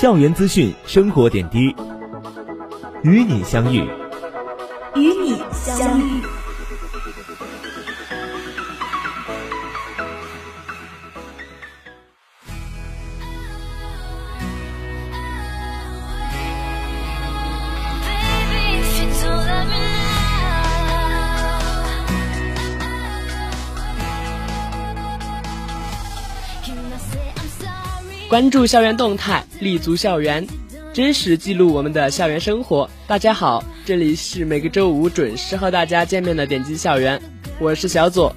校园资讯、生活点滴，与你相遇，与你相遇。关注校园动态，立足校园，真实记录我们的校园生活。大家好，这里是每个周五准时和大家见面的点击校园，我是小左。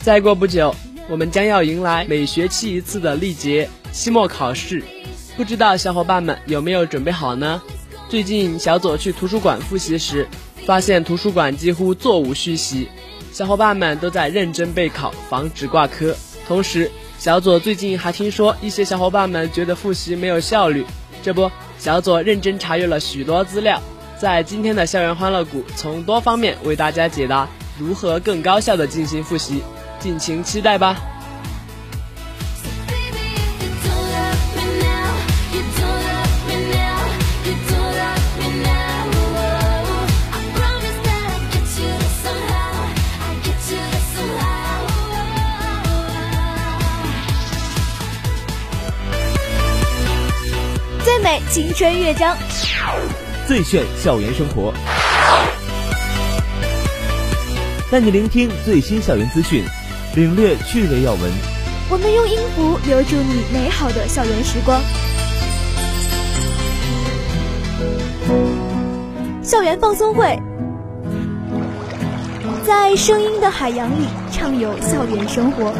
再过不久，我们将要迎来每学期一次的历节期末考试，不知道小伙伴们有没有准备好呢？最近小左去图书馆复习时，发现图书馆几乎座无虚席，小伙伴们都在认真备考，防止挂科，同时。小左最近还听说一些小伙伴们觉得复习没有效率，这不，小左认真查阅了许多资料，在今天的校园欢乐谷从多方面为大家解答如何更高效的进行复习，敬请期待吧。青春乐章，最炫校园生活，带你聆听最新校园资讯，领略趣味要闻。我们用音符留住你美好的校园时光。校园放松会，在声音的海洋里畅游校园生活。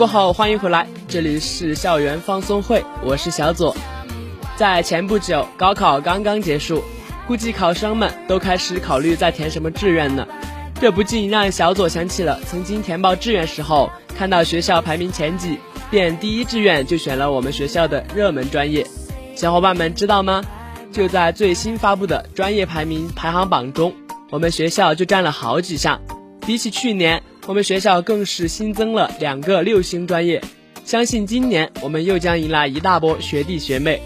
过后，欢迎回来，这里是校园放松会，我是小左。在前不久，高考刚刚结束，估计考生们都开始考虑在填什么志愿呢。这不禁让小左想起了曾经填报志愿时候，看到学校排名前几，便第一志愿就选了我们学校的热门专业。小伙伴们知道吗？就在最新发布的专业排名排行榜中，我们学校就占了好几项，比起去年。我们学校更是新增了两个六星专业，相信今年我们又将迎来一大波学弟学妹。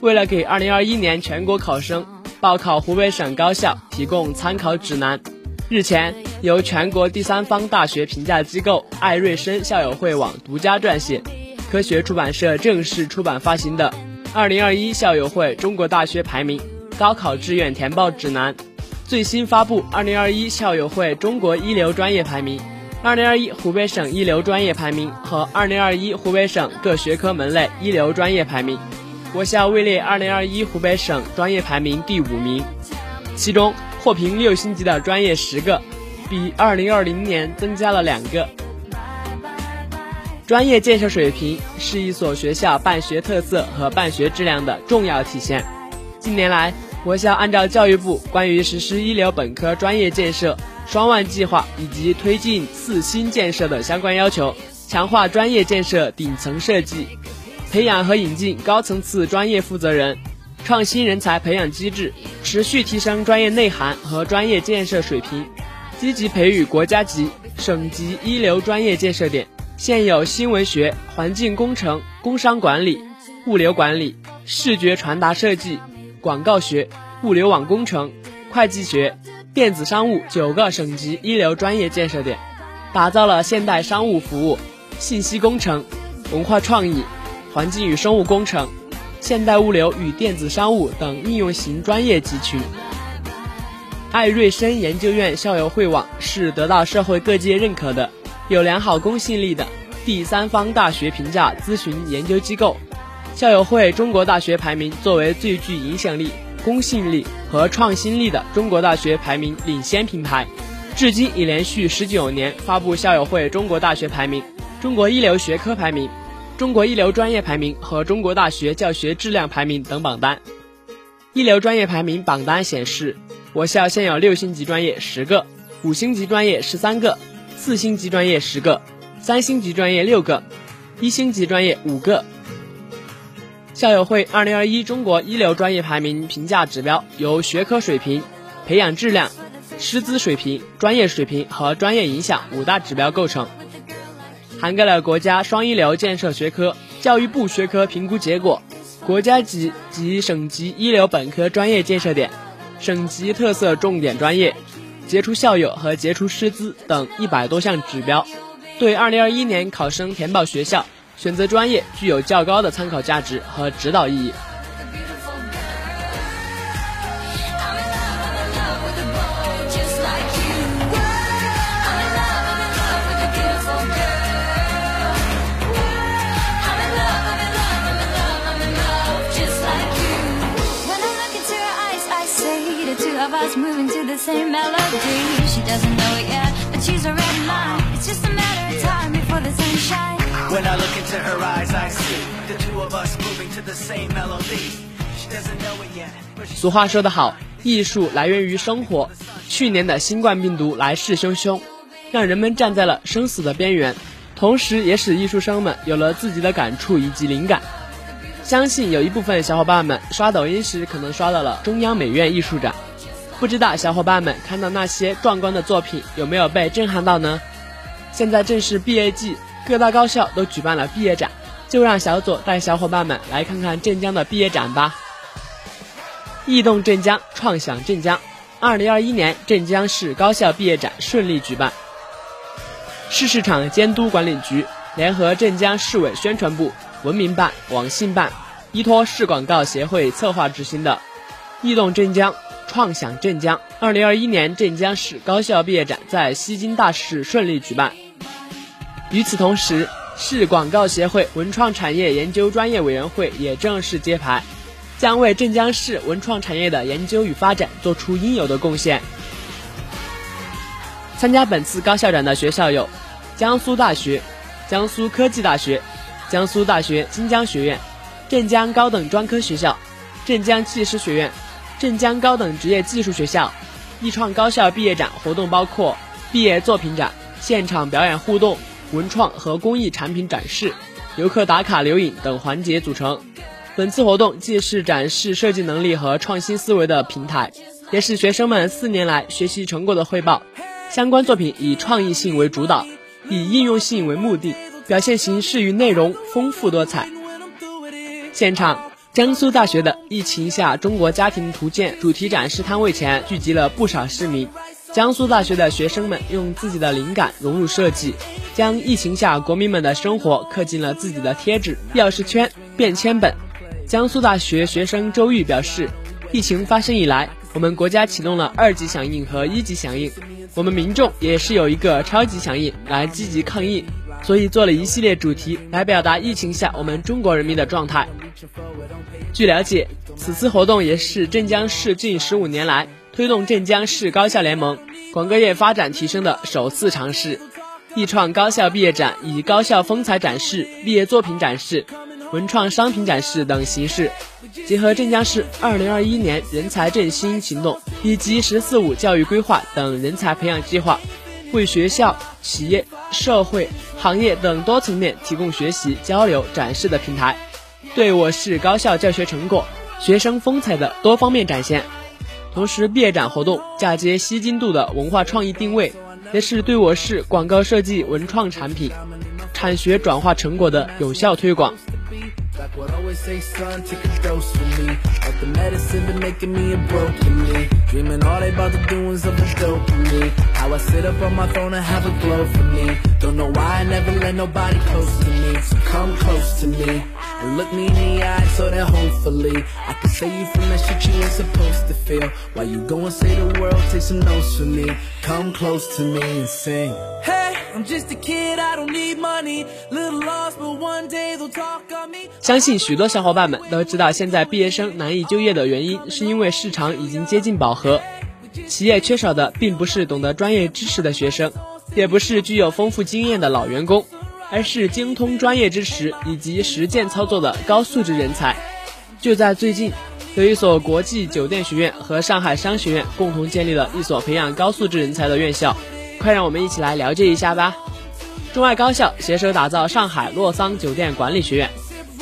为了给2021年全国考生报考湖北省高校提供参考指南，日前由全国第三方大学评价机构艾瑞生校友会网独家撰写，科学出版社正式出版发行的《2021校友会中国大学排名高考志愿填报指南》。最新发布2021校友会中国一流专业排名、2021湖北省一流专业排名和2021湖北省各学科门类一流专业排名。我校位列2021湖北省专业排名第五名，其中获评六星级的专业十个，比2020年增加了两个。专业建设水平是一所学校办学特色和办学质量的重要体现。近年来，我校按照教育部关于实施一流本科专业建设双万计划以及推进四新建设的相关要求，强化专业建设顶层设计，培养和引进高层次专业负责人，创新人才培养机制，持续提升专业内涵和专业建设水平，积极培育国家级、省级一流专业建设点。现有新闻学、环境工程、工商管理、物流管理。视觉传达设计、广告学、物流网工程、会计学、电子商务九个省级一流专业建设点，打造了现代商务服务、信息工程、文化创意、环境与生物工程、现代物流与电子商务等应用型专业集群。艾瑞生研究院校友会网是得到社会各界认可的、有良好公信力的第三方大学评价咨询研究机构。校友会中国大学排名作为最具影响力、公信力和创新力的中国大学排名领先品牌，至今已连续十九年发布校友会中国大学排名、中国一流学科排名、中国一流专业排名和中国大学教学质量排名等榜单。一流专业排名榜单显示。我校现有六星级专业十个，五星级专业十三个，四星级专业十个，三星级专业六个，一星级专业五个。校友会二零二一中国一流专业排名评价指标由学科水平、培养质量、师资水平、专业水平和专业影响五大指标构成，涵盖了国家双一流建设学科、教育部学科评估结果、国家级及省级一流本科专业建设点。省级特色重点专业、杰出校友和杰出师资等一百多项指标，对二零二一年考生填报学校、选择专业具有较高的参考价值和指导意义。When i look into her eyes i see the two of us moving to the same melody 俗话说得好，艺术来源于生活。去年的新冠病毒来势汹汹，让人们站在了生死的边缘，同时也使艺术生们有了自己的感触以及灵感。相信有一部分小伙伴们刷抖音时，可能刷到了中央美院艺术展。不知道小伙伴们看到那些壮观的作品有没有被震撼到呢？现在正是毕业季，各大高校都举办了毕业展，就让小左带小伙伴们来看看镇江的毕业展吧。异动镇江，创想镇江。二零二一年镇江市高校毕业展顺利举办，市市场监督管理局联合镇江市委宣传部、文明办、网信办，依托市广告协会策划执行的“异动镇江”。创想镇江，二零二一年镇江市高校毕业展在西京大市顺利举办。与此同时，市广告协会文创产业研究专业委员会也正式揭牌，将为镇江市文创产业的研究与发展做出应有的贡献。参加本次高校展的学校有：江苏大学、江苏科技大学、江苏大学金江学院、镇江高等专科学校、镇江技师学院。镇江高等职业技术学校艺创高校毕业展活动包括毕业作品展、现场表演互动、文创和工艺产品展示、游客打卡留影等环节组成。本次活动既是展示设计能力和创新思维的平台，也是学生们四年来学习成果的汇报。相关作品以创意性为主导，以应用性为目的，表现形式与内容丰富多彩。现场。江苏大学的疫情下中国家庭图鉴主题展示摊位前聚集了不少市民。江苏大学的学生们用自己的灵感融入设计，将疫情下国民们的生活刻进了自己的贴纸、钥匙圈、便签本。江苏大学学生周玉表示，疫情发生以来，我们国家启动了二级响应和一级响应，我们民众也是有一个超级响应来积极抗疫，所以做了一系列主题来表达疫情下我们中国人民的状态。据了解，此次活动也是镇江市近十五年来推动镇江市高校联盟广告业发展提升的首次尝试。艺创高校毕业展以高校风采展示、毕业作品展示、文创商品展示等形式，结合镇江市二零二一年人才振兴行动以及“十四五”教育规划等人才培养计划，为学校、企业、社会、行业等多层面提供学习、交流、展示的平台。对我市高校教学成果、学生风采的多方面展现，同时毕业展活动嫁接西津渡的文化创意定位，也是对我市广告设计文创产品产学转化成果的有效推广。Like what always say, son, take a dose for me. Like the medicine been making me a broken me. Dreaming all they about to do is of the dopamine. How I sit up on my throne and have a glow for me. Don't know why I never let nobody close to me. So come close to me and look me in the eye so that hopefully I can save you from that shit you ain't supposed to feel. While you go and say the world, take some notes from me. Come close to me and sing. Hey, I'm just a kid, I don't need money. Little lost, but one day they'll talk on me. 相信许多 小伙伴们都知道，现在毕业生难以就业的原因，是因为市场已经接近饱和。企业缺少的并不是懂得专业知识的学生，也不是具有丰富经验的老员工，而是精通专业知识以及实践操作的高素质人才。就在最近，有一所国际酒店学院和上海商学院共同建立了一所培养高素质人才的院校，快让我们一起来了解一下吧。中外高校携手打造上海洛桑酒店管理学院。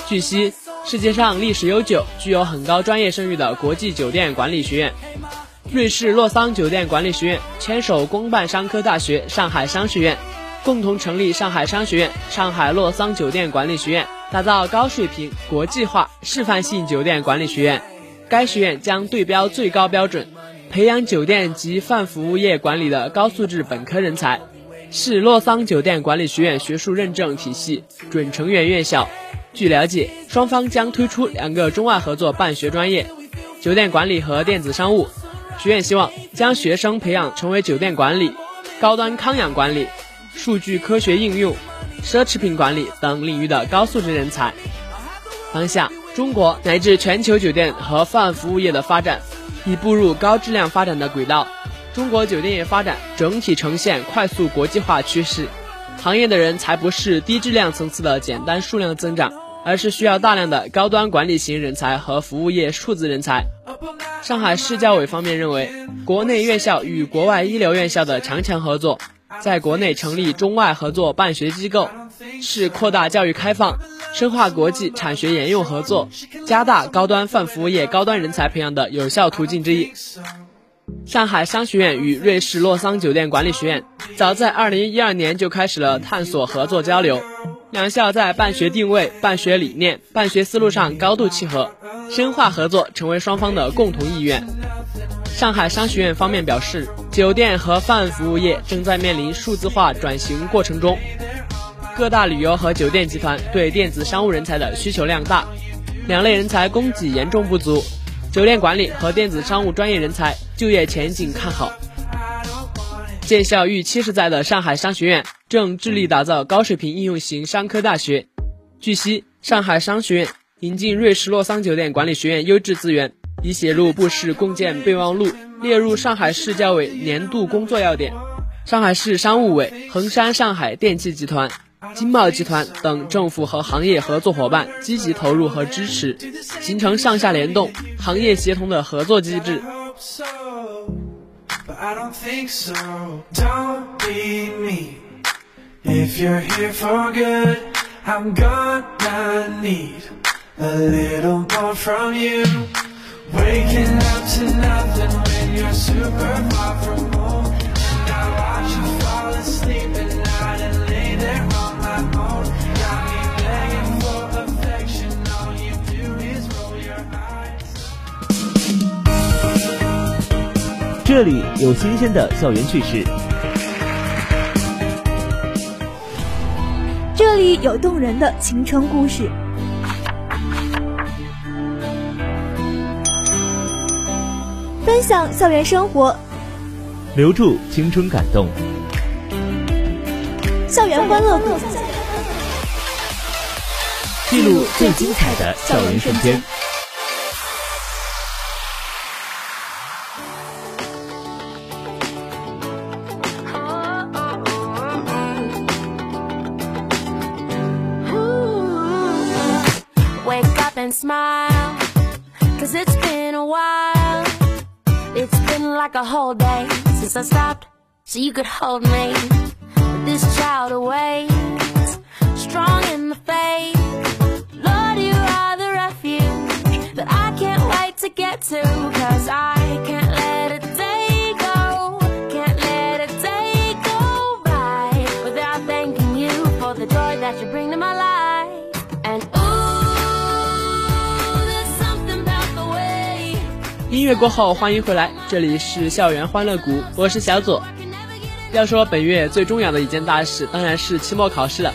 据悉，世界上历史悠久、具有很高专业声誉的国际酒店管理学院——瑞士洛桑酒店管理学院牵手公办商科大学、上海商学院，共同成立上海商学院、上海洛桑酒店管理学院，打造高水平、国际化、示范性酒店管理学院。该学院将对标最高标准，培养酒店及泛服务业管理的高素质本科人才，是洛桑酒店管理学院学术认证体系准成员院校。据了解，双方将推出两个中外合作办学专业：酒店管理和电子商务。学院希望将学生培养成为酒店管理、高端康养管理、数据科学应用、奢侈品管理等领域的高素质人才。当下，中国乃至全球酒店和泛服务业的发展已步入高质量发展的轨道，中国酒店业发展整体呈现快速国际化趋势，行业的人才不是低质量层次的简单数量增长。而是需要大量的高端管理型人才和服务业数字人才。上海市教委方面认为，国内院校与国外一流院校的强强合作，在国内成立中外合作办学机构，是扩大教育开放、深化国际产学研用合作、加大高端泛服务业高端人才培养的有效途径之一。上海商学院与瑞士洛桑酒店管理学院，早在2012年就开始了探索合作交流。两校在办学定位、办学理念、办学思路上高度契合，深化合作成为双方的共同意愿。上海商学院方面表示，酒店和泛服务业正在面临数字化转型过程中，各大旅游和酒店集团对电子商务人才的需求量大，两类人才供给严重不足，酒店管理和电子商务专业人才就业前景看好。建校逾七十载的上海商学院正致力打造高水平应用型商科大学。据悉，上海商学院引进瑞士洛桑酒店管理学院优质资源，已写入部市共建备忘录，列入上海市教委年度工作要点。上海市商务委、恒山上海电器集团、金茂集团等政府和行业合作伙伴积极投入和支持，形成上下联动、行业协同的合作机制。If you're here for good, I'm gonna need a little more from you. Waking up to nothing when you're super far from home. And I watch you fall asleep at night and lay there on my own. Got me begging for affection, all you do is roll your eyes. 这里有新鲜的校园趣事，里有动人的青春故事，分享校园生活，留住青春感动。校园欢乐谷，记录最精彩的校园瞬间。Smile, cause it's been a while. It's been like a whole day since I stopped so you could hold me. This child awaits, strong in the faith. Lord, you are the refuge that I can't wait to get to, cause I can't 音乐过后，欢迎回来，这里是校园欢乐谷，我是小左。要说本月最重要的一件大事，当然是期末考试了。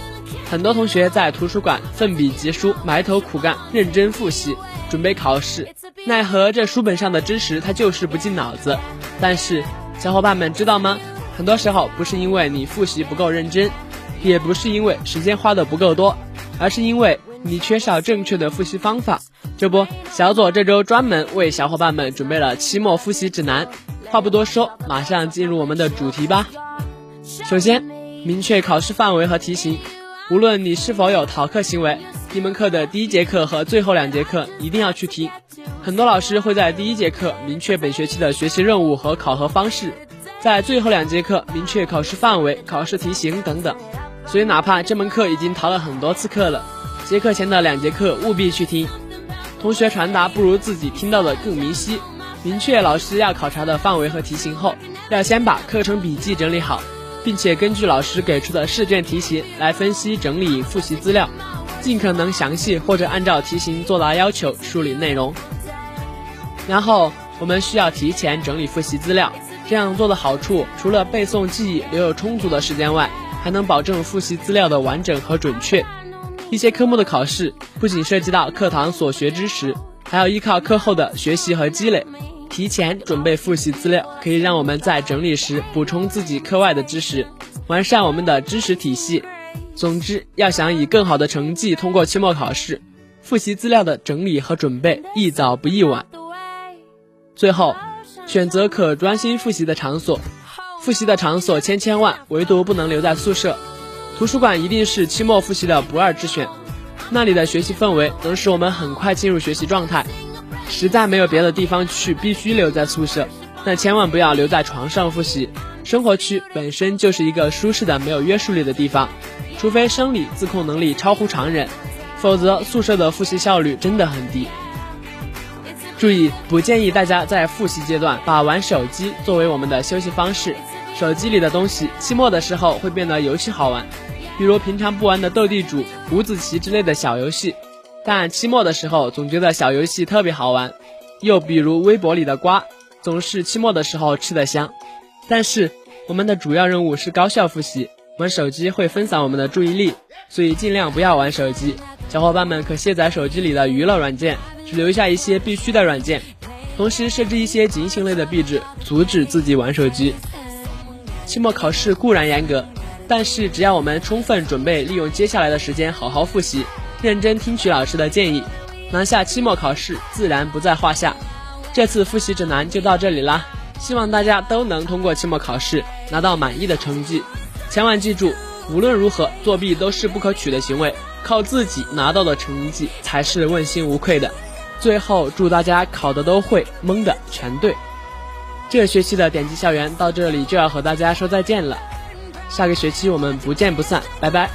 很多同学在图书馆奋笔疾书，埋头苦干，认真复习，准备考试。奈何这书本上的知识它就是不进脑子。但是小伙伴们知道吗？很多时候不是因为你复习不够认真，也不是因为时间花的不够多，而是因为你缺少正确的复习方法。这不，小左这周专门为小伙伴们准备了期末复习指南。话不多说，马上进入我们的主题吧。首先，明确考试范围和题型。无论你是否有逃课行为，一门课的第一节课和最后两节课一定要去听。很多老师会在第一节课明确本学期的学习任务和考核方式，在最后两节课明确考试范围、考试题型等等。所以，哪怕这门课已经逃了很多次课了，结课前的两节课务必去听。同学传达不如自己听到的更明晰。明确老师要考察的范围和题型后，要先把课程笔记整理好。并且根据老师给出的试卷题型来分析整理复习资料，尽可能详细或者按照题型作答要求梳理内容。然后我们需要提前整理复习资料，这样做的好处除了背诵记忆留有充足的时间外，还能保证复习资料的完整和准确。一些科目的考试不仅涉及到课堂所学知识，还要依靠课后的学习和积累。提前准备复习资料，可以让我们在整理时补充自己课外的知识，完善我们的知识体系。总之，要想以更好的成绩通过期末考试，复习资料的整理和准备宜早不宜晚。最后，选择可专心复习的场所。复习的场所千千万，唯独不能留在宿舍。图书馆一定是期末复习的不二之选，那里的学习氛围能使我们很快进入学习状态。实在没有别的地方去，必须留在宿舍。但千万不要留在床上复习。生活区本身就是一个舒适的、没有约束力的地方，除非生理自控能力超乎常人，否则宿舍的复习效率真的很低。注意，不建议大家在复习阶段把玩手机作为我们的休息方式。手机里的东西，期末的时候会变得尤其好玩，比如平常不玩的斗地主、五子棋之类的小游戏。但期末的时候总觉得小游戏特别好玩，又比如微博里的瓜，总是期末的时候吃的香。但是我们的主要任务是高效复习，玩手机会分散我们的注意力，所以尽量不要玩手机。小伙伴们可卸载手机里的娱乐软件，只留下一些必须的软件，同时设置一些警醒类的壁纸，阻止自己玩手机。期末考试固然严格，但是只要我们充分准备，利用接下来的时间好好复习。认真听取老师的建议，拿下期末考试自然不在话下。这次复习指南就到这里啦，希望大家都能通过期末考试，拿到满意的成绩。千万记住，无论如何，作弊都是不可取的行为，靠自己拿到的成绩才是问心无愧的。最后，祝大家考的都会，蒙的全对。这学期的点击校园到这里就要和大家说再见了，下个学期我们不见不散，拜拜。